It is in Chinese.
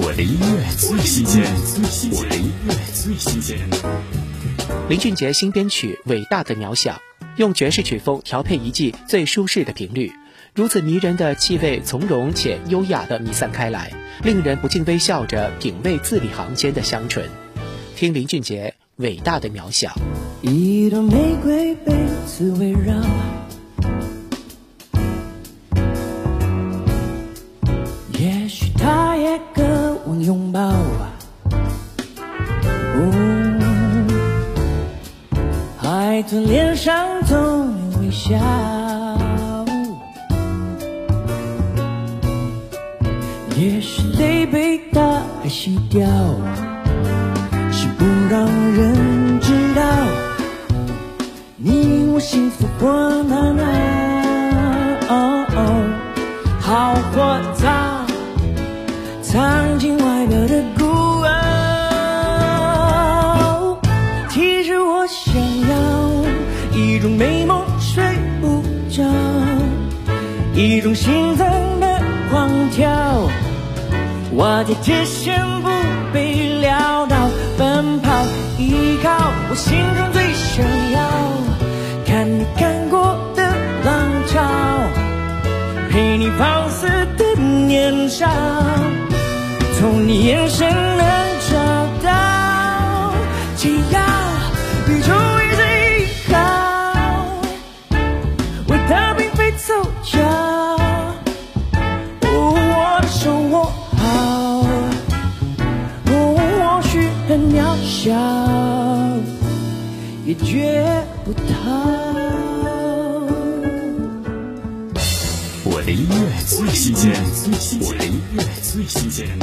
我的音乐最新鲜，我的音乐最新鲜。林俊杰新编曲《伟大的渺小》，用爵士曲风调配一季最舒适的频率，如此迷人的气味从容且优雅地弥散开来，令人不禁微笑着品味字里行间的香醇。听林俊杰《伟大的渺小》。一朵玫瑰被刺围绕，拥抱啊。哦，海豚脸上总有微笑，也许泪被大海洗掉，是不让人知道。你我幸福或难一种美梦睡不着，一种心脏的狂跳，瓦解界限不被撂倒，奔跑依靠我心中最想要。看你看过的浪潮，陪你放肆的年少，从你眼神伟大并非凑巧，我手握好，或许很渺小，也绝不逃。我的音乐最新鲜，我的音乐最新鲜。